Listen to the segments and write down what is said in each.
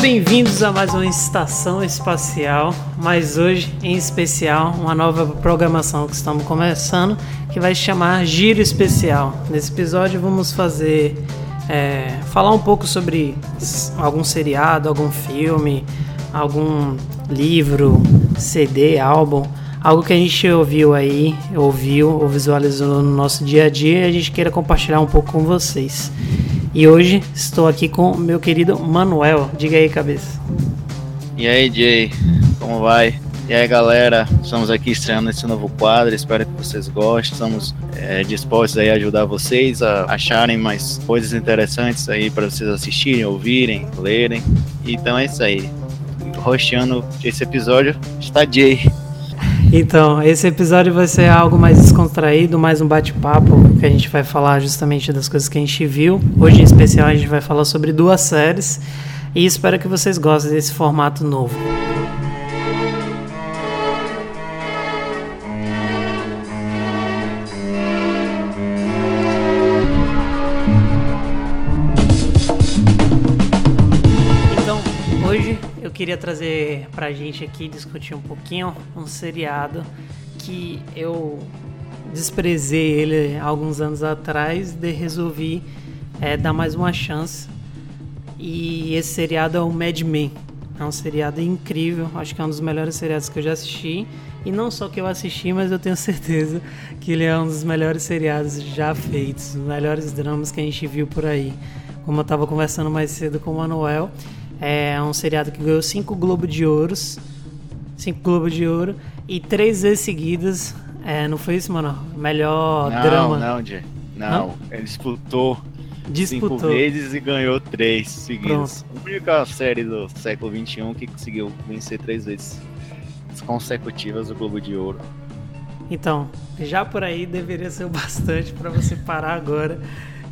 bem-vindos a mais uma estação espacial, mas hoje em especial uma nova programação que estamos começando que vai chamar Giro Especial. Nesse episódio vamos fazer é, falar um pouco sobre algum seriado, algum filme, algum livro, CD, álbum, algo que a gente ouviu aí, ouviu ou visualizou no nosso dia a dia e a gente queira compartilhar um pouco com vocês. E hoje estou aqui com meu querido Manuel. Diga aí, cabeça. E aí, Jay, como vai? E aí, galera, estamos aqui estreando esse novo quadro. Espero que vocês gostem. Estamos é, dispostos aí a ajudar vocês a acharem mais coisas interessantes aí para vocês assistirem, ouvirem, lerem. Então é isso aí. Rosteando esse episódio está Jay. Então, esse episódio vai ser algo mais descontraído, mais um bate-papo, que a gente vai falar justamente das coisas que a gente viu. Hoje, em especial, a gente vai falar sobre duas séries e espero que vocês gostem desse formato novo. Trazer pra gente aqui discutir um pouquinho um seriado que eu desprezei ele alguns anos atrás e resolvi é, dar mais uma chance. E esse seriado é o Mad Men. É um seriado incrível, acho que é um dos melhores seriados que eu já assisti. E não só que eu assisti, mas eu tenho certeza que ele é um dos melhores seriados já feitos, os melhores dramas que a gente viu por aí. Como eu estava conversando mais cedo com o Manuel, é um seriado que ganhou cinco Globo de Ouros. Cinco Globo de Ouro. E três vezes seguidas. É, não foi isso, mano? Melhor não, drama. Não, Jay. Não, não, ele disputou, disputou cinco vezes e ganhou três seguidas. A única série do século XXI que conseguiu vencer três vezes consecutivas o Globo de Ouro. Então, já por aí deveria ser o bastante para você parar agora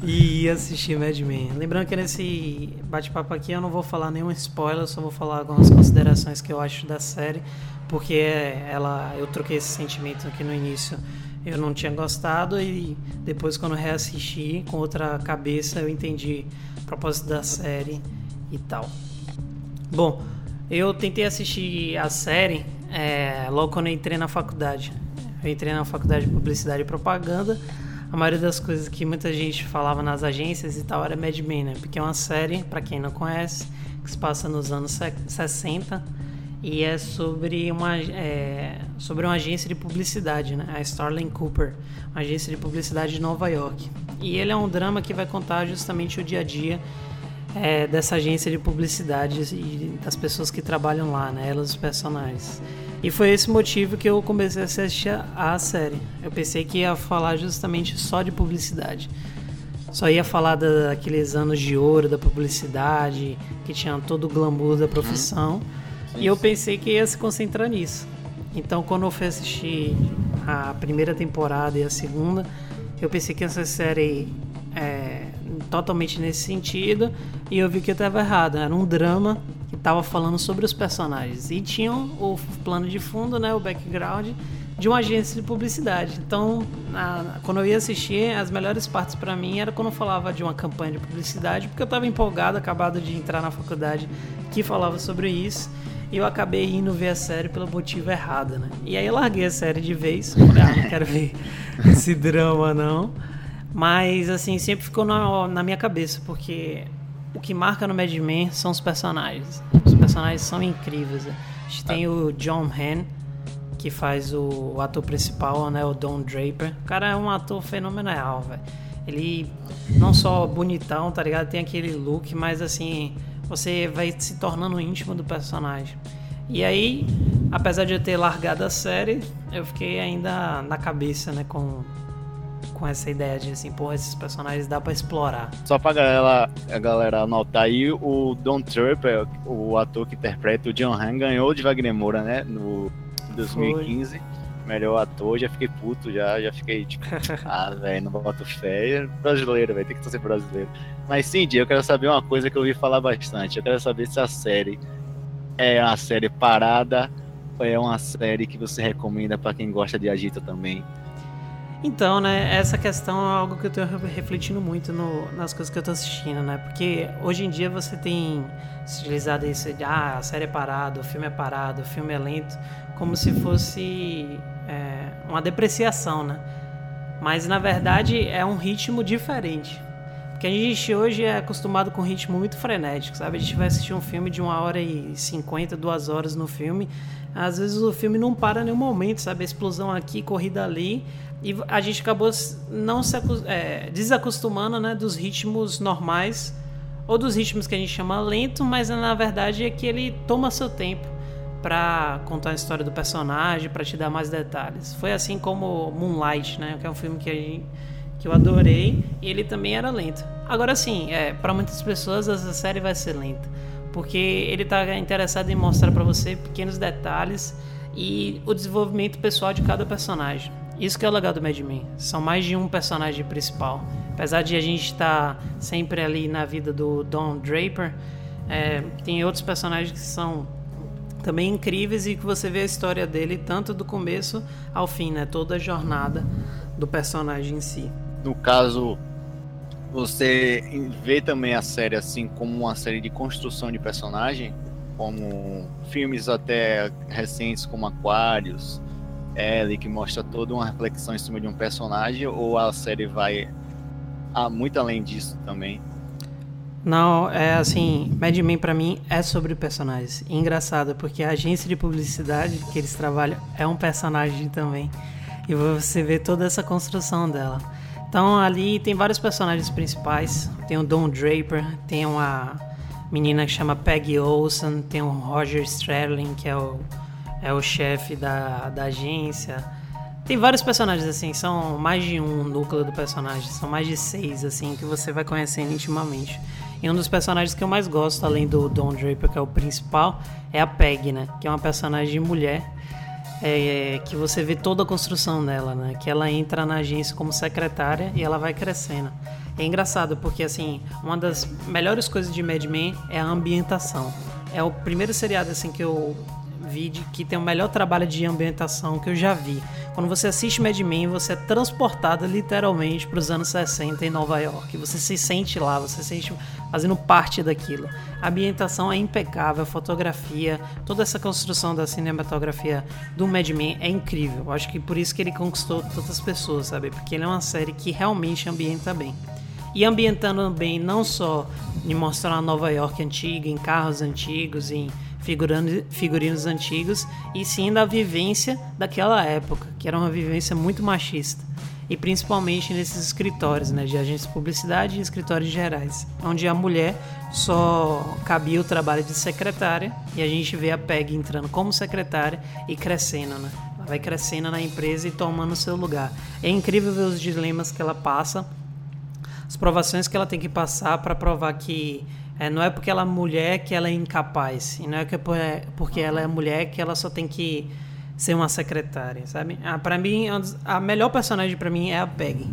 e assistir Mad Men. Lembrando que nesse bate-papo aqui eu não vou falar nenhum spoiler, só vou falar algumas considerações que eu acho da série, porque ela, eu troquei esse sentimento aqui no início. Eu não tinha gostado e depois quando reassisti com outra cabeça eu entendi o propósito da série e tal. Bom, eu tentei assistir a série é, logo quando eu entrei na faculdade. Eu entrei na faculdade de publicidade e propaganda a maioria das coisas que muita gente falava nas agências e tal era Mad Men, né? Porque é uma série, para quem não conhece, que se passa nos anos 60 e é sobre uma, é, sobre uma agência de publicidade, né? A Starling Cooper, uma agência de publicidade de Nova York. E ele é um drama que vai contar justamente o dia a dia é, dessa agência de publicidade e das pessoas que trabalham lá, né? Elas, os personagens. E foi esse motivo que eu comecei a assistir a série. Eu pensei que ia falar justamente só de publicidade. Só ia falar daqueles anos de ouro da publicidade, que tinha todo o glamour da profissão. E eu pensei que ia se concentrar nisso. Então, quando eu fui assistir a primeira temporada e a segunda, eu pensei que essa série é totalmente nesse sentido. E eu vi que eu estava errado. Era um drama que estava falando sobre os personagens. E tinham o plano de fundo, né, o background de uma agência de publicidade. Então, na, quando eu ia assistir, as melhores partes para mim era quando eu falava de uma campanha de publicidade, porque eu estava empolgado, acabado de entrar na faculdade que falava sobre isso. E eu acabei indo ver a série pelo motivo errado, né? E aí eu larguei a série de vez. Falei, ah, não quero ver esse drama, não. Mas, assim, sempre ficou na, na minha cabeça, porque o que marca no Mad Men são os personagens. Os personagens são incríveis. A gente tem o John Hamm, que faz o, o, ator principal, né, o Don Draper. O cara é um ator fenomenal, velho. Ele não só bonitão, tá ligado? Tem aquele look, mas assim, você vai se tornando íntimo do personagem. E aí, apesar de eu ter largado a série, eu fiquei ainda na cabeça, né, com com essa ideia de assim, porra, esses personagens dá para explorar. Só pra galera, a galera anotar aí, o Don Trumper, o ator que interpreta o John Han, ganhou de Wagner Moura, né? No 2015. Foi. Melhor ator, já fiquei puto, já, já fiquei tipo, ah, velho, não boto fé. É brasileiro, velho, tem que ser brasileiro. Mas sim, eu quero saber uma coisa que eu ouvi falar bastante. Eu quero saber se a série é uma série parada ou é uma série que você recomenda para quem gosta de agita também. Então, né, essa questão é algo que eu tenho refletindo muito no, nas coisas que eu tô assistindo, né? Porque hoje em dia você tem utilizado isso de, ah, a série é parada, o filme é parado, o filme é lento, como se fosse é, uma depreciação, né? Mas na verdade é um ritmo diferente. Porque a gente hoje é acostumado com um ritmo muito frenético, sabe? A gente vai assistir um filme de uma hora e cinquenta, duas horas no filme. Às vezes o filme não para em nenhum momento, sabe? Explosão aqui, corrida ali. E a gente acabou não se é, desacostumando né, dos ritmos normais ou dos ritmos que a gente chama lento, mas na verdade é que ele toma seu tempo para contar a história do personagem, para te dar mais detalhes. Foi assim como Moonlight, né, que é um filme que, gente, que eu adorei, e ele também era lento. Agora sim, é, para muitas pessoas essa série vai ser lenta, porque ele está interessado em mostrar para você pequenos detalhes e o desenvolvimento pessoal de cada personagem. Isso que é o legal do Mad Men. São mais de um personagem principal. Apesar de a gente estar tá sempre ali na vida do Don Draper, é, tem outros personagens que são também incríveis e que você vê a história dele tanto do começo ao fim, né? Toda a jornada do personagem em si. No caso, você vê também a série assim como uma série de construção de personagem, como filmes até recentes como Aquários, Ellie, que mostra toda uma reflexão em cima de um personagem, ou a série vai a, muito além disso também? Não, é assim, Mad Men pra mim é sobre personagens. engraçado, porque a agência de publicidade que eles trabalham é um personagem também. E você vê toda essa construção dela. Então ali tem vários personagens principais. Tem o Don Draper, tem uma menina que chama Peggy Olson, tem o Roger Stradlin, que é o é o chefe da, da agência. Tem vários personagens, assim, são mais de um núcleo do personagem, são mais de seis, assim, que você vai conhecendo intimamente. E um dos personagens que eu mais gosto, além do Don Draper, que é o principal, é a Peg, né? Que é uma personagem mulher, é, que você vê toda a construção dela, né? Que ela entra na agência como secretária e ela vai crescendo. É engraçado porque, assim, uma das melhores coisas de Mad Men é a ambientação. É o primeiro seriado, assim, que eu vídeo que tem o melhor trabalho de ambientação que eu já vi. Quando você assiste Mad Men, você é transportado literalmente para os anos 60 em Nova York. Você se sente lá, você se sente fazendo parte daquilo. A ambientação é impecável, a fotografia, toda essa construção da cinematografia do Mad Men é incrível. Eu acho que por isso que ele conquistou tantas pessoas, sabe? Porque ele é uma série que realmente ambienta bem. E ambientando bem não só em mostrar Nova York antiga, em carros antigos, em figurinos antigos, e sim da vivência daquela época, que era uma vivência muito machista. E principalmente nesses escritórios, né, de agências de publicidade e escritórios gerais, onde a mulher só cabia o trabalho de secretária e a gente vê a Peg entrando como secretária e crescendo, né? Ela vai crescendo na empresa e tomando seu lugar. É incrível ver os dilemas que ela passa, as provações que ela tem que passar para provar que é, não é porque ela é mulher que ela é incapaz. E não é, é porque ela é mulher que ela só tem que ser uma secretária, sabe? Ah, para mim, a melhor personagem para mim é a Peggy.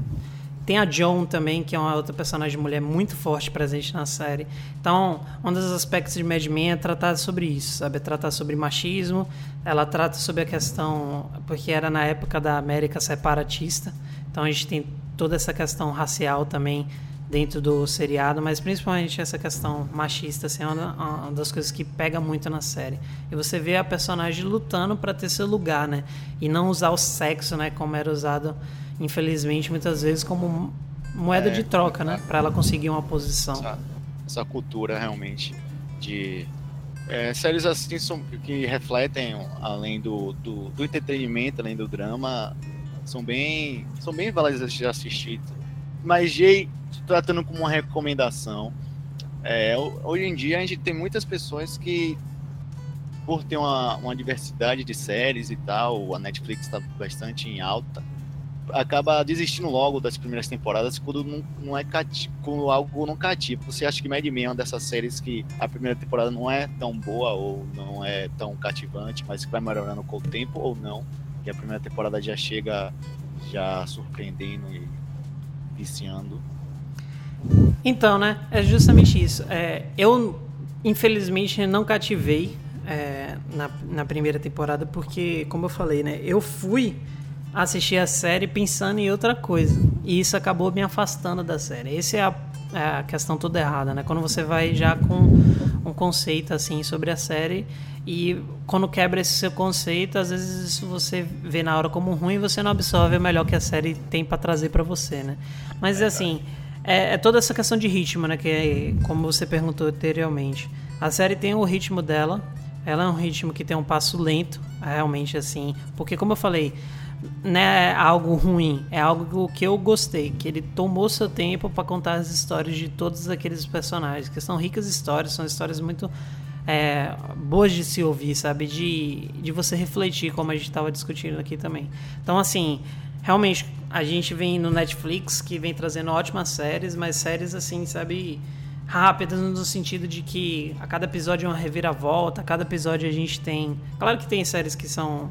Tem a Joan também, que é uma outra personagem mulher muito forte presente na série. Então, um dos aspectos de Mad Men é tratar sobre isso, sabe? É tratar sobre machismo. Ela trata sobre a questão, porque era na época da América separatista. Então, a gente tem toda essa questão racial também dentro do seriado, mas principalmente essa questão machista assim, é uma, uma, das coisas que pega muito na série. E você vê a personagem lutando para ter seu lugar, né? E não usar o sexo, né, como era usado infelizmente muitas vezes como moeda é, de troca, né, para ela conseguir uma posição. Essa, essa cultura realmente de é, séries assim são, que refletem além do, do, do entretenimento, além do drama, são bem são bem válidas de assistir. Mas Jay tratando como uma recomendação. É, hoje em dia a gente tem muitas pessoas que, por ter uma, uma diversidade de séries e tal, a Netflix está bastante em alta, acaba desistindo logo das primeiras temporadas quando não, não é cativo, quando algo não cativa. Você acha que Mad Men é uma dessas séries que a primeira temporada não é tão boa ou não é tão cativante, mas que vai melhorando com o tempo ou não? E a primeira temporada já chega já surpreendendo e viciando. Então, né? É justamente isso. É, eu, infelizmente, não cativei é, na, na primeira temporada, porque, como eu falei, né? Eu fui assistir a série pensando em outra coisa. E isso acabou me afastando da série. Essa é a, é a questão toda errada, né? Quando você vai já com um conceito assim sobre a série e quando quebra esse seu conceito, às vezes você vê na hora como ruim você não absorve o melhor que a série tem para trazer para você, né? Mas é assim, é, é, toda essa questão de ritmo, né? Que é, como você perguntou anteriormente. A série tem o ritmo dela, ela é um ritmo que tem um passo lento, realmente assim, porque como eu falei, não é algo ruim, é algo que eu gostei, que ele tomou seu tempo para contar as histórias de todos aqueles personagens, que são ricas histórias, são histórias muito é, boas de se ouvir, sabe? De, de você refletir, como a gente estava discutindo aqui também. Então, assim, realmente, a gente vem no Netflix que vem trazendo ótimas séries, mas séries assim, sabe? Rápidas no sentido de que a cada episódio é uma reviravolta, a cada episódio a gente tem. Claro que tem séries que são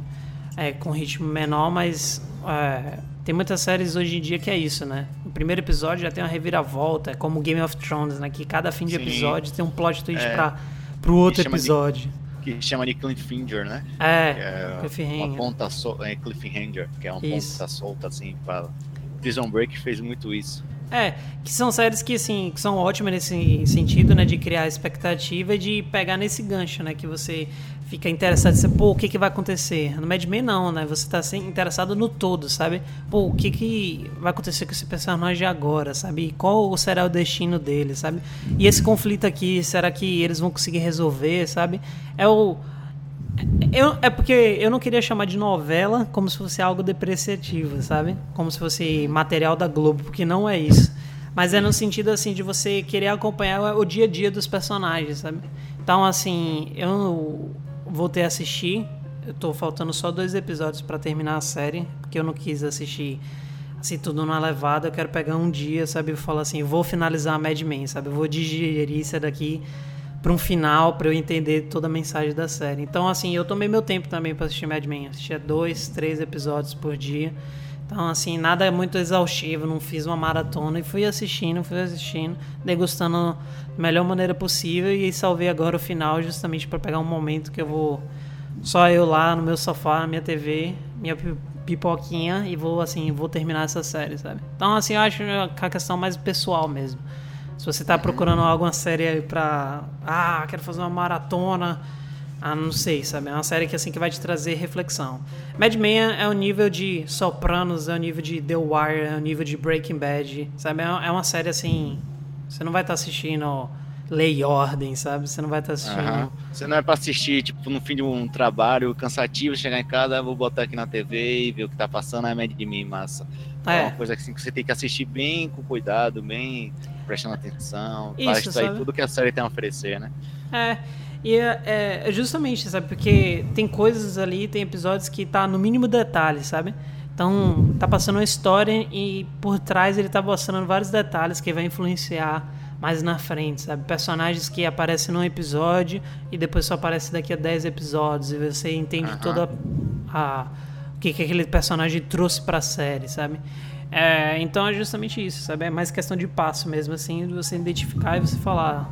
é, com ritmo menor, mas é, tem muitas séries hoje em dia que é isso, né? No primeiro episódio já tem uma reviravolta, é como Game of Thrones, né? Que cada fim de Sim. episódio tem um plot twist é, pra, pro outro episódio. De, que chama de Cliffhanger, né? É, é Cliffhanger. Uma ponta sol, é, Cliffhanger, que é uma isso. ponta solta, assim, pra... Prison Break fez muito isso. É, que são séries que, assim, que são ótimas nesse sentido, né? De criar expectativa e de pegar nesse gancho, né? Que você fica interessado, você, pô, o que, que vai acontecer? No Mad Men não, né? Você tá assim, interessado no todo, sabe? Pô, o que, que vai acontecer com esse personagem agora, sabe? E qual será o destino dele, sabe? E esse conflito aqui, será que eles vão conseguir resolver, sabe? É o... Eu, é porque eu não queria chamar de novela como se fosse algo depreciativo, sabe? Como se fosse material da Globo, porque não é isso. Mas é no sentido assim de você querer acompanhar o dia a dia dos personagens, sabe? Então, assim, eu voltei a assistir. Eu tô faltando só dois episódios para terminar a série, porque eu não quis assistir assim tudo numa levada. Eu quero pegar um dia, sabe, e falar assim, vou finalizar a Mad Men, sabe? Eu vou digerir isso daqui para um final, para eu entender toda a mensagem da série. Então, assim, eu tomei meu tempo também para assistir Mad Men. Assistia dois, três episódios por dia. Então, assim, nada é muito exaustivo, não fiz uma maratona e fui assistindo, fui assistindo, degustando da melhor maneira possível e salvei agora o final justamente para pegar um momento que eu vou só eu lá no meu sofá, na minha TV, minha pipoquinha e vou assim, vou terminar essa série, sabe? Então, assim, eu acho que é a questão mais pessoal mesmo. Se você está procurando alguma série para ah, quero fazer uma maratona, ah, não sei, sabe? É uma série que assim que vai te trazer reflexão. Mad Men é o nível de Sopranos, é o nível de The Wire, é o nível de Breaking Bad, sabe? É uma série assim, você não vai estar tá assistindo Lei e Ordem, sabe? Você não vai estar tá assistindo. Uhum. Você não é para assistir, tipo, no fim de um trabalho cansativo, chegar em casa, vou botar aqui na TV e ver o que tá passando, é Mad Men, massa. É. é uma coisa assim que você tem que assistir bem com cuidado, bem prestando atenção, Isso, para extrair tudo que a série tem a oferecer, né? É. E é, é, justamente, sabe? Porque tem coisas ali, tem episódios que tá no mínimo detalhe, sabe? Então, tá passando uma história e por trás ele tá mostrando vários detalhes que vai influenciar mais na frente, sabe? Personagens que aparecem num episódio e depois só aparecem daqui a 10 episódios e você entende uhum. toda a o que, que aquele personagem trouxe para a série, sabe? É, então é justamente isso, sabe? É mais questão de passo mesmo, assim, de você identificar e você falar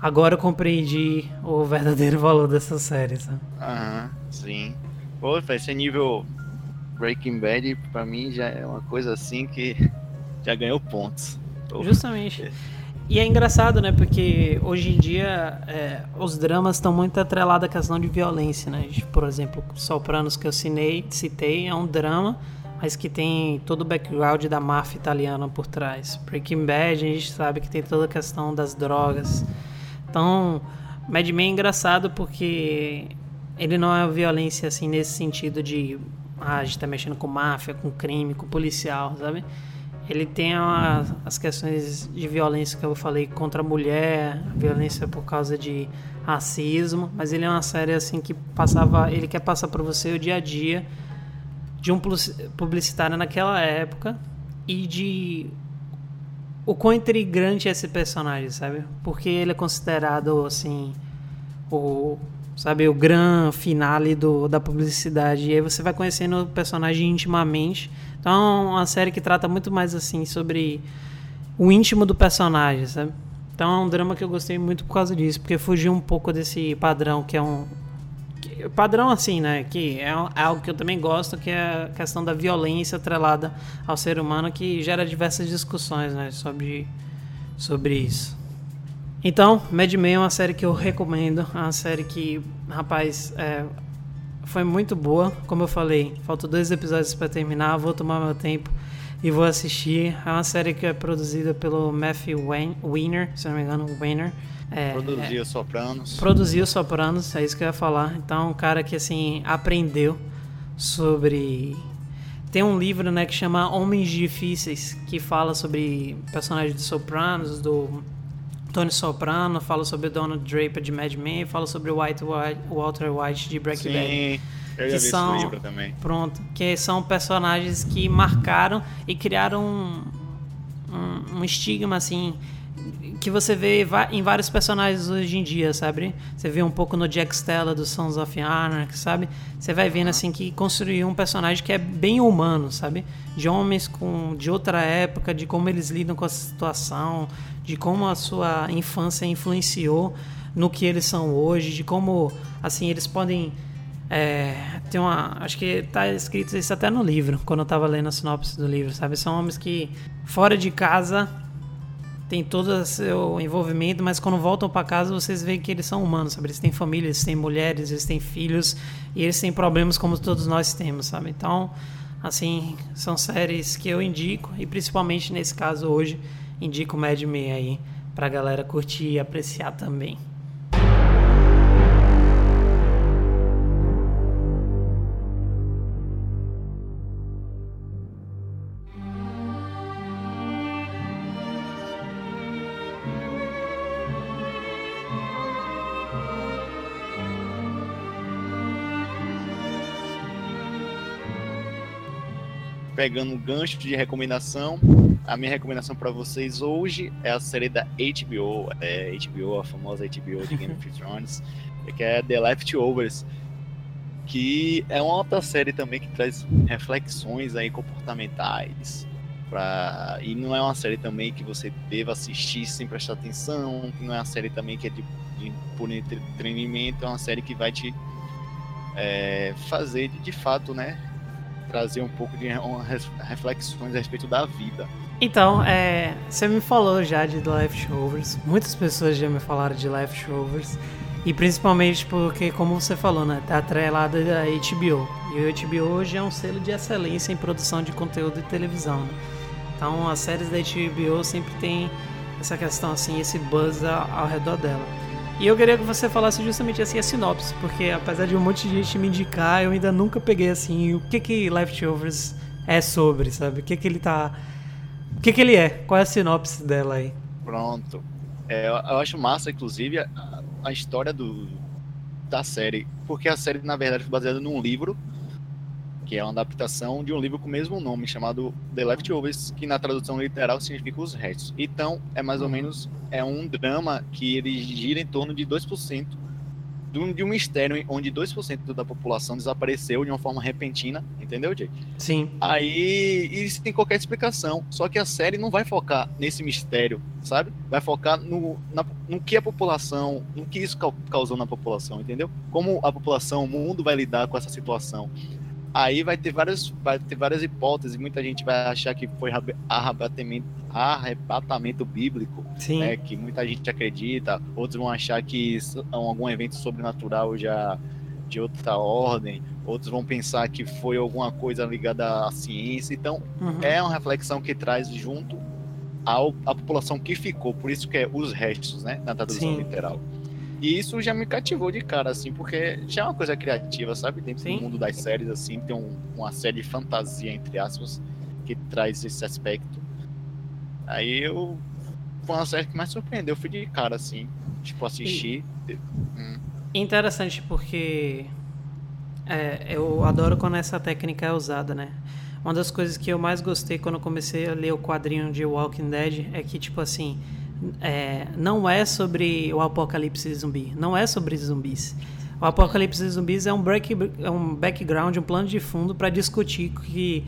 Agora eu compreendi o verdadeiro valor dessa série, sabe? Aham, sim. Pô, esse nível Breaking Bad, pra mim, já é uma coisa assim que já ganhou pontos. Pô. Justamente. E é engraçado, né? Porque hoje em dia é, os dramas estão muito atrelados à questão de violência, né? Por exemplo, Sopranos que eu citei, citei é um drama, mas que tem todo o background da máfia italiana por trás. Breaking Bad, a gente sabe que tem toda a questão das drogas. Então, Mad Men é engraçado porque ele não é violência assim nesse sentido de ah, a gente tá mexendo com máfia, com crime, com policial, sabe? Ele tem a, as questões de violência que eu falei contra a mulher, violência por causa de racismo, mas ele é uma série assim que passava, ele quer passar para você o dia a dia de um publicitário naquela época e de o quão intrigante é esse personagem, sabe? Porque ele é considerado, assim, o, sabe, o gran finale do, da publicidade. E aí você vai conhecendo o personagem intimamente. Então é uma série que trata muito mais, assim, sobre o íntimo do personagem, sabe? Então é um drama que eu gostei muito por causa disso, porque fugiu um pouco desse padrão que é um padrão assim, né? Que é, é algo que eu também gosto, que é a questão da violência atrelada ao ser humano, que gera diversas discussões, né? Sobre, sobre isso. Então, Mad Men é uma série que eu recomendo. É uma série que, rapaz, é, foi muito boa. Como eu falei, faltam dois episódios para terminar. Vou tomar meu tempo e vou assistir. É uma série que é produzida pelo Matthew Weiner, se não me engano, Weiner. É, produziu é, Sopranos. Produziu Sopranos, é isso que eu ia falar. Então, um cara que assim aprendeu sobre tem um livro, né, que chama Homens Difíceis, que fala sobre personagens de Sopranos, do Tony Soprano, fala sobre Donald Draper de Mad Men, fala sobre White, White Walter White de Breaking Bad. Sim. Eu que são, livro também. Pronto, que são personagens que marcaram e criaram um, um, um estigma assim que você vê em vários personagens hoje em dia, sabe? Você vê um pouco no Jack Stella do Sons of Anarchy, sabe? Você vai vendo assim que construiu um personagem que é bem humano, sabe? De homens com de outra época, de como eles lidam com a situação, de como a sua infância influenciou no que eles são hoje, de como assim eles podem é, uma. Acho que está escrito isso até no livro, quando eu estava lendo a sinopse do livro, sabe? São homens que, fora de casa, tem todo o seu envolvimento, mas quando voltam para casa vocês veem que eles são humanos, sabe? Eles têm família, eles têm mulheres, eles têm filhos e eles têm problemas como todos nós temos, sabe? Então, assim, são séries que eu indico e principalmente nesse caso hoje indico Mad Men aí pra galera curtir e apreciar também. pegando um gancho de recomendação, a minha recomendação para vocês hoje é a série da HBO, é HBO, a famosa HBO de Game of Thrones, que é The Leftovers, que é uma outra série também que traz reflexões aí comportamentais. Pra... E não é uma série também que você deva assistir sem prestar atenção, não é uma série também que é de, de por entretenimento, é uma série que vai te é, fazer de, de fato, né, trazer um pouco de reflexões a respeito da vida. Então, é, você me falou já de Leftovers, muitas pessoas já me falaram de Leftovers, e principalmente porque, como você falou, né, tá atrelada da HBO. E o HBO hoje é um selo de excelência em produção de conteúdo de televisão. Né? Então, as séries da HBO sempre tem essa questão assim, esse buzz ao redor dela. E eu queria que você falasse justamente assim a sinopse, porque apesar de um monte de gente me indicar, eu ainda nunca peguei assim o que que Leftovers é sobre, sabe? O que que ele tá O que que ele é? Qual é a sinopse dela aí? Pronto. É, eu acho massa inclusive a, a história do da série, porque a série na verdade foi baseada num livro que é uma adaptação de um livro com o mesmo nome, chamado The Leftovers, que na tradução literal significa os restos. Então, é mais ou uhum. menos é um drama que ele gira em torno de 2% de um, de um mistério onde 2% da população desapareceu de uma forma repentina, entendeu, Jay? Sim. Aí isso tem qualquer explicação. Só que a série não vai focar nesse mistério, sabe? Vai focar no, na, no que a população, no que isso causou na população, entendeu? Como a população, o mundo vai lidar com essa situação. Aí vai ter várias, vai ter várias hipóteses. Muita gente vai achar que foi arrebatamento, arrebatamento bíblico, Sim. Né, que muita gente acredita. Outros vão achar que é algum evento sobrenatural já de outra ordem. Outros vão pensar que foi alguma coisa ligada à ciência. Então, uhum. é uma reflexão que traz junto ao, a população que ficou. Por isso que é os restos, né? Na tradução Sim. literal. E isso já me cativou de cara, assim, porque já é uma coisa criativa, sabe? Dentro Sim. do mundo das séries, assim, tem um, uma série de fantasia, entre aspas, que traz esse aspecto. Aí eu. Foi uma série que mais surpreendeu, eu fui de cara, assim, tipo, assistir. E... Hum. Interessante porque é, eu adoro quando essa técnica é usada, né? Uma das coisas que eu mais gostei quando comecei a ler o quadrinho de Walking Dead é que, tipo assim, é, não é sobre o apocalipse zumbi, não é sobre zumbis. O apocalipse zumbis é um, break, é um background, um plano de fundo para discutir que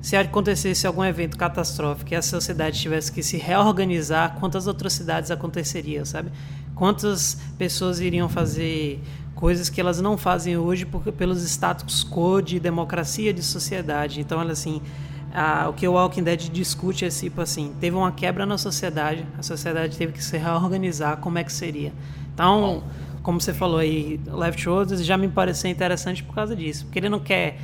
se acontecesse algum evento catastrófico e a sociedade tivesse que se reorganizar, quantas atrocidades aconteceriam, sabe? Quantas pessoas iriam fazer coisas que elas não fazem hoje por, pelos status quo de democracia de sociedade. Então, ela assim, a, o que o Walking Dead discute é tipo assim, teve uma quebra na sociedade, a sociedade teve que se reorganizar, como é que seria? Então, como você falou aí, Leftovers já me pareceu interessante por causa disso, porque ele não quer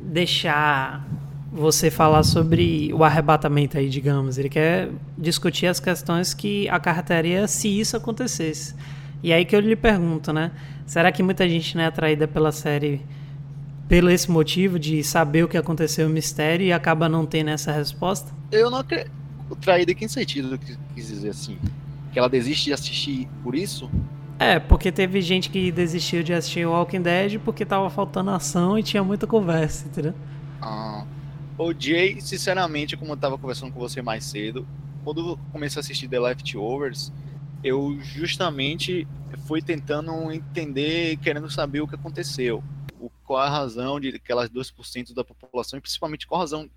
deixar você falar sobre o arrebatamento aí, digamos. Ele quer discutir as questões que acarretaria se isso acontecesse. E aí que eu lhe pergunto, né? Será que muita gente não é atraída pela série pelo esse motivo de saber o que aconteceu, o mistério, e acaba não tendo essa resposta? Eu não acredito. Traída em que sentido que quis dizer assim? Que ela desiste de assistir por isso? É, porque teve gente que desistiu de assistir Walking Dead porque tava faltando ação e tinha muita conversa, entendeu? Ah, o Jay, sinceramente, como eu tava conversando com você mais cedo, quando eu comecei a assistir The Leftovers, eu justamente fui tentando entender, querendo saber o que aconteceu. Qual a razão de aquelas 2% da população, e principalmente qual a razão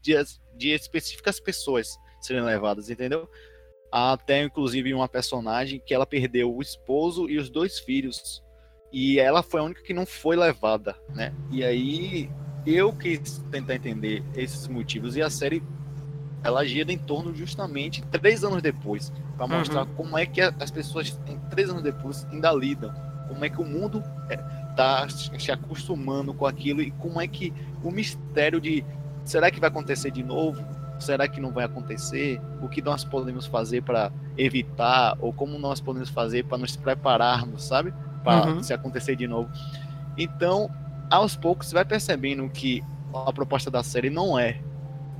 de, de específicas pessoas serem levadas, entendeu? até inclusive uma personagem que ela perdeu o esposo e os dois filhos e ela foi a única que não foi levada, né? E aí eu quis tentar entender esses motivos e a série ela gira em torno justamente três anos depois para mostrar uhum. como é que as pessoas três anos depois ainda lidam, como é que o mundo está é, se acostumando com aquilo e como é que o mistério de será que vai acontecer de novo? Será que não vai acontecer? O que nós podemos fazer para evitar? Ou como nós podemos fazer para nos prepararmos, sabe? Para uhum. se acontecer de novo. Então, aos poucos, você vai percebendo que a proposta da série não é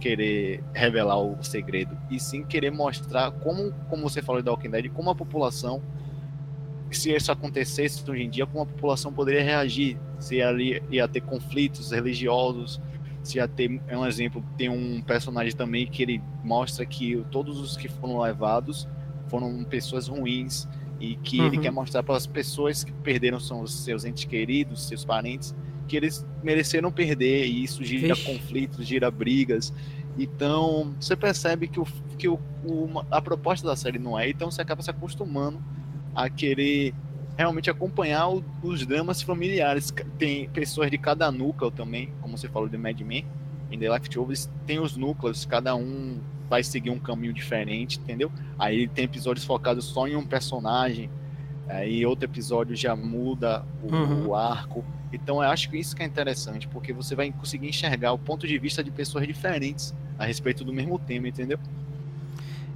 querer revelar o segredo, e sim querer mostrar como, como você falou da Walking Dead, como a população, se isso acontecesse hoje em dia, como a população poderia reagir, se ali ia ter conflitos religiosos, se já tem é um exemplo, tem um personagem também que ele mostra que todos os que foram levados foram pessoas ruins e que uhum. ele quer mostrar para as pessoas que perderam são os seus entes queridos, seus parentes, que eles mereceram perder e isso gira Vixe. conflitos, gira brigas. Então, você percebe que, o, que o, o, a proposta da série não é, então você acaba se acostumando a querer realmente acompanhar o, os dramas familiares. Tem pessoas de cada núcleo também, como você falou de Mad Men, em The Leftovers, tem os núcleos, cada um vai seguir um caminho diferente, entendeu? Aí tem episódios focados só em um personagem, aí outro episódio já muda o, uhum. o arco. Então eu acho que isso que é interessante, porque você vai conseguir enxergar o ponto de vista de pessoas diferentes a respeito do mesmo tema, entendeu?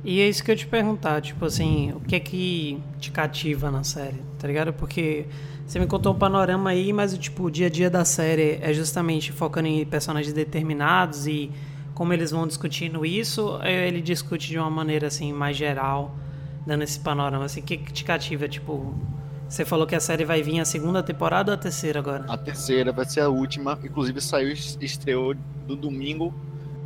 E é isso que eu te perguntar, tipo assim, o que é que te cativa na série, tá ligado? Porque você me contou um panorama aí, mas tipo, o dia a dia da série é justamente focando em personagens determinados e como eles vão discutindo isso, ele discute de uma maneira assim mais geral, dando esse panorama assim, o que, que te cativa, tipo, você falou que a série vai vir a segunda temporada ou a terceira agora? A terceira vai ser a última, inclusive saiu estreou do domingo,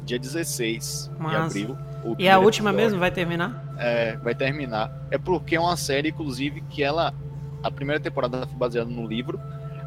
dia 16 Mas... de abril. E a última episódio. mesmo vai terminar? É, vai terminar. É porque é uma série, inclusive, que ela. A primeira temporada foi baseada no livro.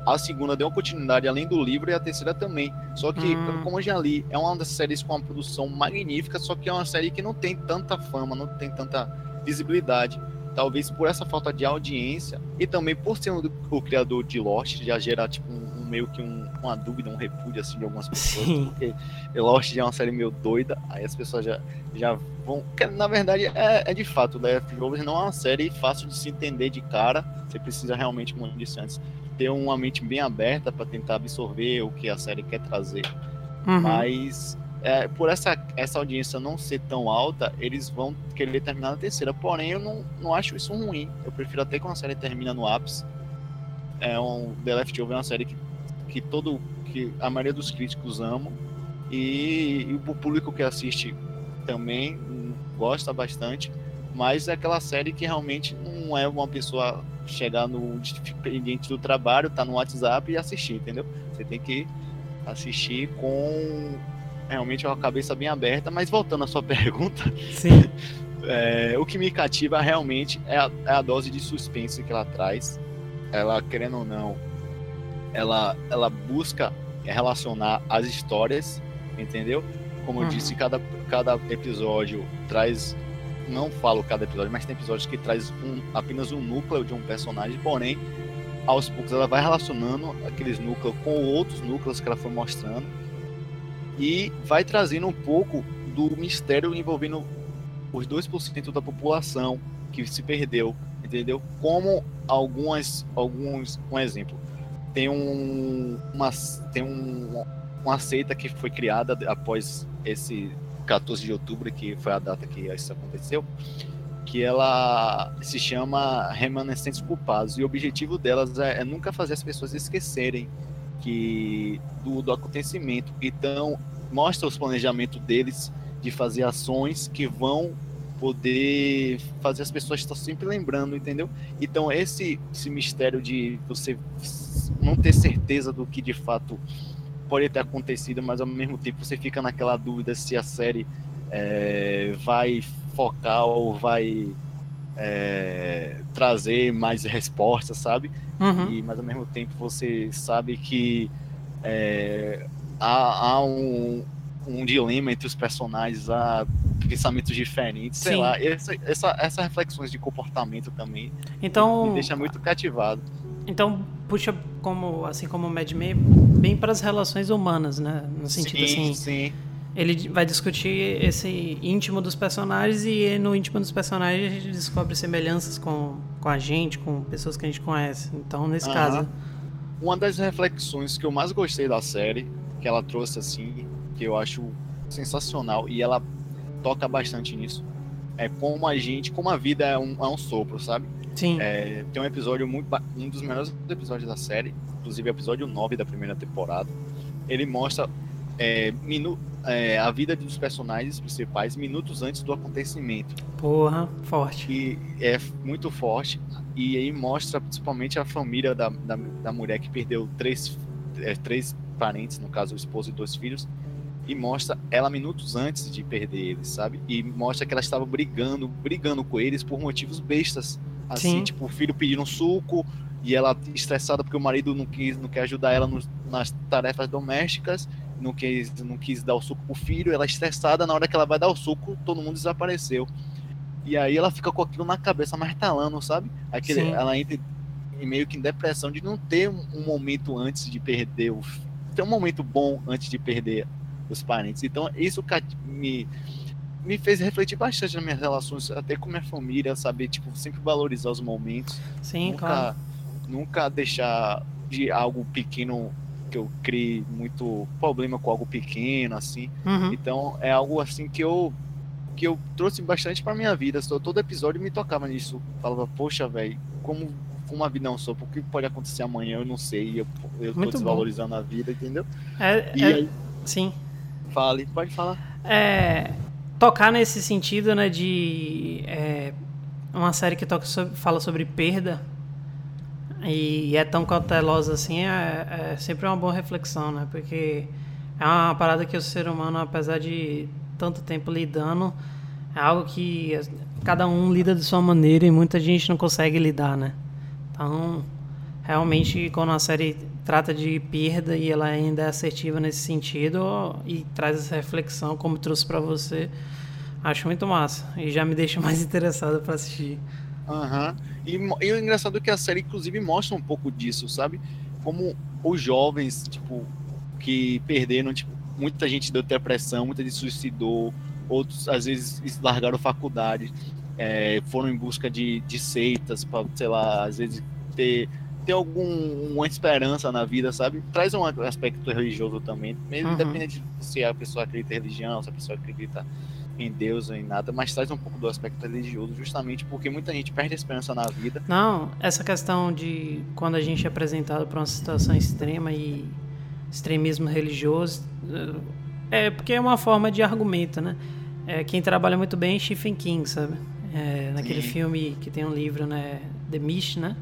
A segunda deu uma continuidade além do livro e a terceira também. Só que, hum. como eu já li, é uma das séries com uma produção magnífica, só que é uma série que não tem tanta fama, não tem tanta visibilidade. Talvez por essa falta de audiência e também por ser o, o criador de Lost, já gera tipo um meio que um, uma dúvida, um repúdio assim de algumas pessoas, Sim. porque Lost já é uma série meio doida, aí as pessoas já, já vão. na verdade, é, é de fato, The Leftovers não é uma série fácil de se entender de cara. Você precisa realmente, como eu disse antes, ter uma mente bem aberta para tentar absorver o que a série quer trazer. Uhum. Mas é, por essa, essa audiência não ser tão alta, eles vão querer terminar na terceira. Porém, eu não, não acho isso ruim. Eu prefiro até quando a série termina no ápice. É um, The Leftovers é uma série que que todo que a maioria dos críticos amam e, e o público que assiste também gosta bastante, mas é aquela série que realmente não é uma pessoa chegar no expediente do trabalho, tá no WhatsApp e assistir, entendeu? Você tem que assistir com realmente uma cabeça bem aberta, mas voltando à sua pergunta, Sim. É, o que me cativa realmente é a, é a dose de suspense que ela traz. Ela, querendo ou não, ela, ela busca relacionar as histórias, entendeu? Como eu uhum. disse, cada, cada episódio traz. Não falo cada episódio, mas tem episódios que traz um, apenas um núcleo de um personagem, porém, aos poucos ela vai relacionando aqueles núcleos com outros núcleos que ela foi mostrando e vai trazendo um pouco do mistério envolvendo os 2% da população que se perdeu, entendeu? Como algumas, alguns, um exemplo, tem um, uma, tem um, uma seita que foi criada após esse 14 de outubro, que foi a data que isso aconteceu, que ela se chama Remanescentes Culpados, e o objetivo delas é, é nunca fazer as pessoas esquecerem que do, do acontecimento. Então, mostra os planejamentos deles de fazer ações que vão poder fazer as pessoas estar sempre lembrando, entendeu? Então esse, esse mistério de você não ter certeza do que de fato pode ter acontecido, mas ao mesmo tempo você fica naquela dúvida se a série é, vai focar ou vai é, trazer mais respostas, sabe? Uhum. E, mas ao mesmo tempo você sabe que é, há, há um, um dilema entre os personagens, há pensamentos diferentes, sei Sim. lá. Essa, essa, essas reflexões de comportamento também então, me deixa muito cativado. Então, puxa como assim como o Mad Men bem para as relações humanas, né? No sentido sim, assim, sim. ele vai discutir esse íntimo dos personagens e no íntimo dos personagens a gente descobre semelhanças com, com a gente, com pessoas que a gente conhece. Então, nesse caso, uma das reflexões que eu mais gostei da série, que ela trouxe assim, que eu acho sensacional e ela toca bastante nisso, é como a gente, como a vida é um, é um sopro, sabe? Sim. É, tem um episódio muito. Um dos melhores episódios da série, inclusive o episódio 9 da primeira temporada. Ele mostra é, minu, é, a vida dos personagens principais minutos antes do acontecimento. Porra, forte. E é muito forte. E aí mostra principalmente a família da, da, da mulher que perdeu três, é, três parentes, no caso o esposo e dois filhos, e mostra ela minutos antes de perder eles, sabe? E mostra que ela estava brigando, brigando com eles por motivos bestas. Assim, Sim. tipo, o filho pedindo um suco e ela estressada porque o marido não quis, não quer ajudar ela nos, nas tarefas domésticas, não quis, não quis dar o suco pro filho, ela estressada, na hora que ela vai dar o suco, todo mundo desapareceu. E aí ela fica com aquilo na cabeça martelando, sabe? Aquele, ela entra meio que em depressão de não ter um, um momento antes de perder o ter um momento bom antes de perder os parentes. Então, isso me me fez refletir bastante nas minhas relações, até com minha família, saber, tipo, sempre valorizar os momentos. Sim, nunca, claro. Nunca deixar de algo pequeno que eu crie muito problema com algo pequeno, assim. Uhum. Então, é algo assim que eu que eu trouxe bastante para minha vida. Todo episódio me tocava nisso. Falava, poxa, velho, como como a vida não sou, porque pode acontecer amanhã, eu não sei. Eu, eu tô desvalorizando bom. a vida, entendeu? É, é, aí, sim. Fale, pode falar. É, tocar nesse sentido, né, de é, uma série que toca sobre, fala sobre perda e, é tão cautelosa assim, é, é, sempre uma boa reflexão, né, porque é uma parada que o ser humano, apesar de tanto tempo lidando, é algo que cada um lida de sua maneira e muita gente não consegue lidar, né. Então, realmente, quando a série trata de perda e ela ainda é assertiva nesse sentido e traz essa reflexão como trouxe para você. Acho muito massa e já me deixa mais interessado para assistir. Aham. Uhum. E, e, o engraçado é que a série inclusive mostra um pouco disso, sabe? Como os jovens, tipo, que perderam, tipo, muita gente deu depressão, muita gente suicidou, outros às vezes largaram faculdade, é, foram em busca de, de seitas para, sei lá, às vezes ter ter alguma esperança na vida, sabe? Traz um aspecto religioso também, mesmo uhum. independente se a pessoa acredita em religião, se a pessoa acredita em Deus ou em nada, mas traz um pouco do aspecto religioso, justamente porque muita gente perde a esperança na vida. Não, essa questão de quando a gente é apresentado para uma situação extrema e extremismo religioso, é porque é uma forma de argumento, né? É, quem trabalha muito bem é Stephen King, sabe? É, naquele Sim. filme que tem um livro, né? The Mist, né?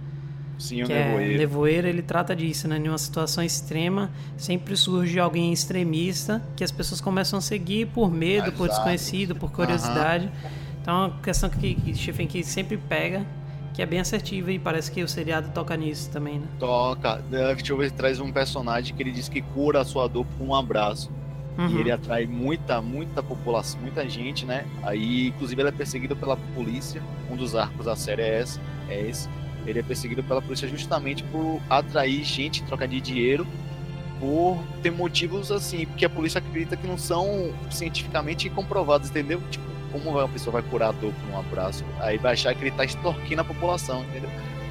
Sim, o nevoeiro. É, nevoeiro, ele trata disso, né? Em uma situação extrema, sempre surge alguém extremista que as pessoas começam a seguir por medo, Exato. por desconhecido, por curiosidade. Uhum. Então, é uma questão que, que Stephen King sempre pega, que é bem assertiva e parece que o seriado toca nisso também, né? Toca. The Leftovers traz um personagem que ele diz que cura a sua dor com um abraço. Uhum. E ele atrai muita, muita população, muita gente, né? Aí, inclusive, ele é perseguido pela polícia. Um dos arcos da série é esse. É esse Ele é perseguido pela polícia justamente por atrair gente, trocar de dinheiro, por ter motivos assim, que a polícia acredita que não são cientificamente comprovados, entendeu? Tipo, como uma pessoa vai curar a dor por um abraço? Aí vai achar que ele tá extorquindo a população, entendeu?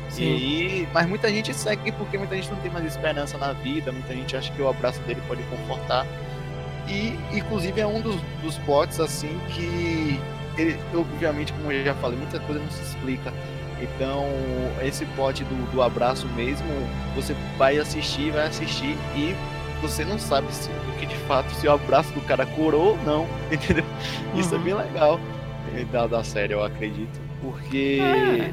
Sim. E, mas muita gente segue porque muita gente não tem mais esperança na vida, muita gente acha que o abraço dele pode confortar. E, inclusive, é um dos, dos plots, assim, que, ele, obviamente, como eu já falei, muita coisa não se explica. Então, esse plot do, do abraço mesmo, você vai assistir, vai assistir e você não sabe se, que de fato se o abraço do cara curou ou não, entendeu? Uhum. Isso é uhum. bem legal eh, da, da série, eu acredito. Porque é.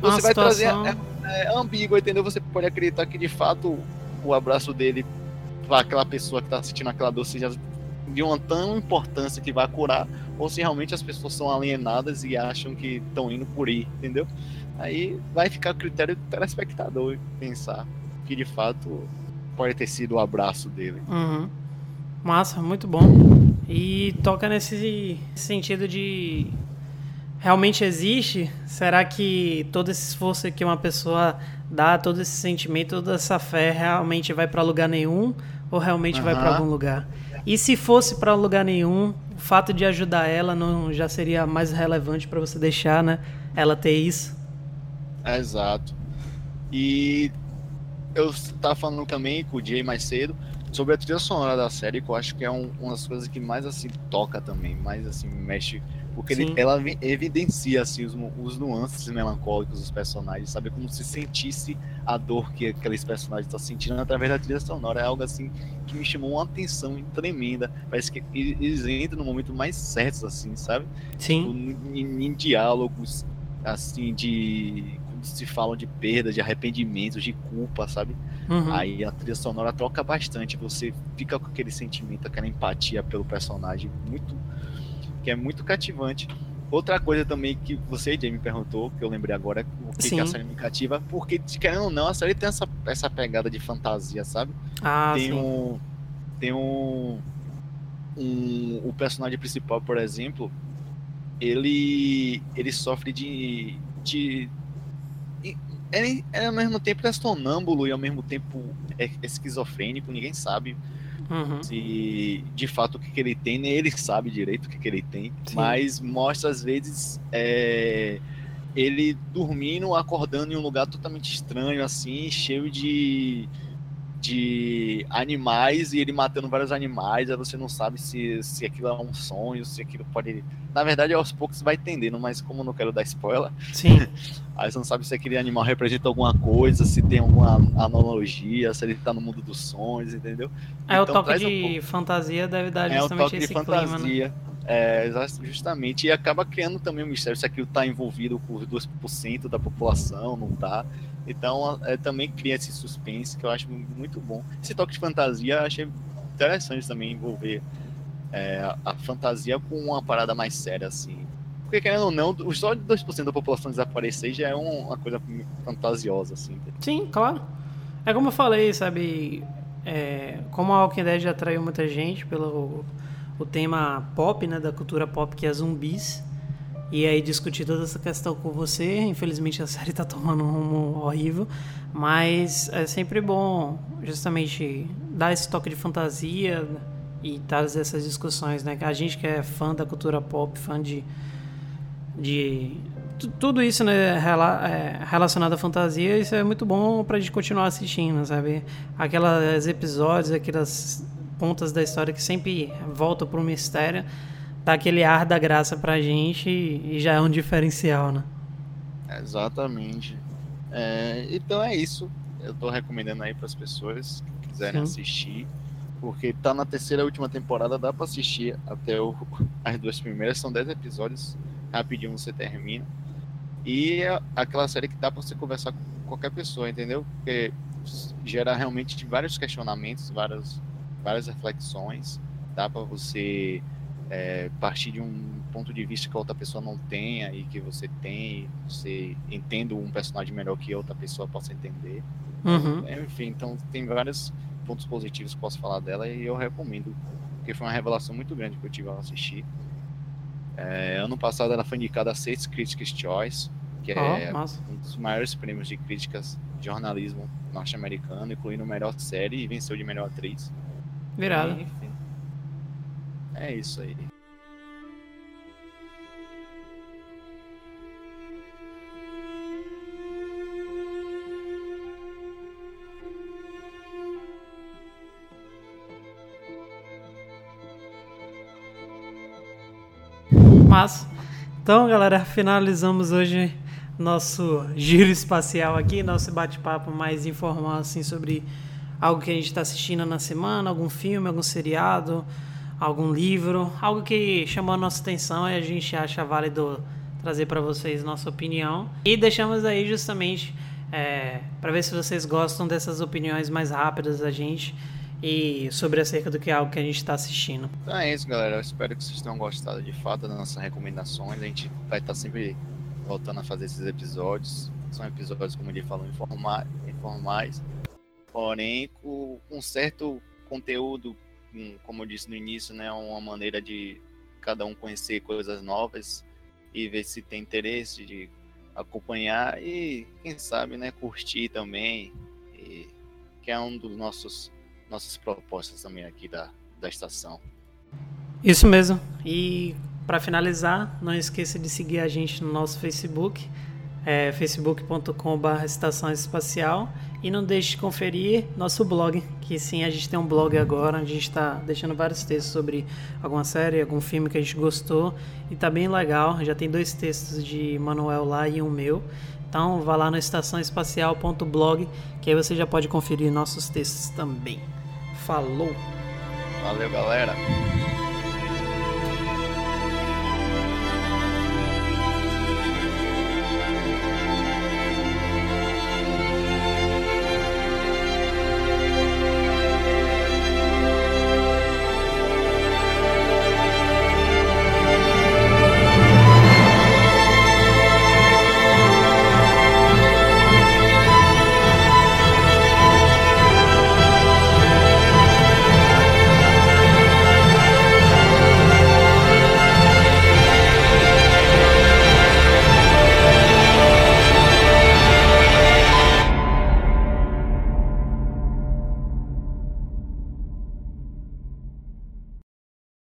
você vai situação... trazer. É, é ambíguo, entendeu? Você pode acreditar que de fato o abraço dele para aquela pessoa que está assistindo aquela dor seja de uma tão importância que vai curar, ou se realmente as pessoas são alienadas e acham que estão indo por ir, entendeu? Aí vai ficar a critério do telespectador pensar que de fato pode ter sido o abraço dele. Uhum. Massa, muito bom. E toca nesse sentido de realmente existe? Será que todo esse esforço que uma pessoa dá, todo esse sentimento, toda essa fé realmente vai para lugar nenhum ou realmente uhum. vai para algum lugar? E se fosse para lugar nenhum, o fato de ajudar ela não já seria mais relevante para você deixar, né? Ela ter isso? exato. E eu estava falando também com o Jay mais cedo sobre a trilha sonora da série, que eu acho que é um, uma das coisas que mais assim toca também, mais assim mexe, porque ele, ela evidencia assim os, os, nuances melancólicos dos personagens, sabe como se sentisse a dor que aqueles personagens estão sentindo através da trilha sonora, é algo assim que me chamou uma atenção tremenda. Parece que eles entram no momento mais certo assim, sabe? Sim. Tipo, em, em diálogos assim de se falam de perda, de arrependimentos, de culpa, sabe? Uhum. Aí a trilha sonora troca bastante, você fica com aquele sentimento, aquela empatia pelo personagem, muito que é muito cativante. Outra coisa também que você, Jamie, me perguntou, que eu lembrei agora, o que, que a série me cativa, porque, querendo ou não, a série tem essa, essa pegada de fantasia, sabe? Ah, tem sim. um. Tem um, um. O personagem principal, por exemplo, ele. ele sofre de. de ele é ao mesmo tempo é sonâmbulo e ao mesmo tempo é esquizofrênico, ninguém sabe uhum. se de fato o que, que, ele tem, nem ele sabe direito o que, que ele tem, Sim. mas mostra às vezes é, ele dormindo, acordando em um lugar totalmente estranho, assim, cheio de de animais e ele matando vários animais, aí você não sabe se, se aquilo é um sonho, se aquilo pode. Na verdade, aos poucos você vai entendendo, mas como não quero dar spoiler, Sim. aí você não sabe se aquele animal representa alguma coisa, se tem alguma analogia, se ele tá no mundo dos sonhos, entendeu? É então, o toque de um fantasia deve dar justamente é o toque esse de fantasia. Clima, né? É, justamente, e acaba criando também um mistério se aquilo está envolvido por 2% da população, não tá. Então, é, também cria esse suspense que eu acho muito bom. Esse toque de fantasia eu achei interessante também envolver é, a, a, fantasia com uma parada mais séria, assim. Porque, querendo ou não, só de 2% da população desaparecer já é uma coisa fantasiosa, assim. Sim, claro. É como eu falei, sabe? É, como a Walking Dead atraiu muita gente pelo o tema pop, né, da cultura pop, que é zumbis. E aí discutir toda essa questão com você. Infelizmente a série tá tomando um rumo horrível, mas é sempre bom justamente dar esse toque de fantasia e trazer essas discussões, né? A gente que é fã da cultura pop, fã de, de tudo isso, né, é, relacionado à fantasia, isso é muito bom pra gente continuar assistindo, sabe? Aquelas episódios, aquelas pontas da história que sempre voltam para o mistério dá aquele ar da graça pra gente e já é um diferencial, né? Exatamente. É, então é isso. Eu tô recomendando aí para as pessoas que quiserem Sim. assistir, porque tá na terceira e última temporada, dá para assistir até o, as duas primeiras, são dez episódios, rapidinho você termina. E é aquela série que dá para você conversar com qualquer pessoa, entendeu? Porque gera realmente vários questionamentos, várias, várias reflexões, dá para você é, partir de um ponto de vista que a outra pessoa não tenha e que você tem, você entenda um personagem melhor que a outra pessoa possa entender. Uhum. Enfim, então tem vários pontos positivos que posso falar dela e eu recomendo, porque foi uma revelação muito grande que eu tive ao assistir. É, ano passado ela foi indicada a seis Critics' Choice, que é um dos maiores prêmios de críticas de jornalismo norte-americano, incluindo melhor série e venceu de melhor atriz. Virado. enfim. É isso aí. Mas, então, galera, finalizamos hoje nosso giro espacial aqui, nosso bate-papo mais informal assim sobre algo que a gente está assistindo na semana, algum filme, algum seriado, algum livro, algo que chamou a nossa atenção e a gente acha válido trazer para vocês nossa opinião. E deixamos aí justamente é, para ver se vocês gostam dessas opiniões mais rápidas da gente e sobre acerca do que é algo que a gente está assistindo. Então é isso, galera. Eu espero que vocês tenham gostado de fato das nossas recomendações. A gente vai estar tá sempre voltando a fazer esses episódios. São episódios, como ele falou, informais, porém com um certo conteúdo, como eu disse no início, né, uma maneira de cada um conhecer coisas novas e ver se tem interesse de acompanhar e quem sabe, né, curtir também, e, que é um dos nossos nossas propostas também aqui da, da estação. Isso mesmo. E para finalizar, não esqueça de seguir a gente no nosso Facebook, é, facebook.com.br Estação Espacial. E não deixe de conferir nosso blog, que sim, a gente tem um blog agora, a gente está deixando vários textos sobre alguma série, algum filme que a gente gostou. E tá bem legal, já tem dois textos de Manuel lá e um meu. Então vá lá no estaçãoespacial.blog, que aí você já pode conferir nossos textos também. Falou! Valeu, galera!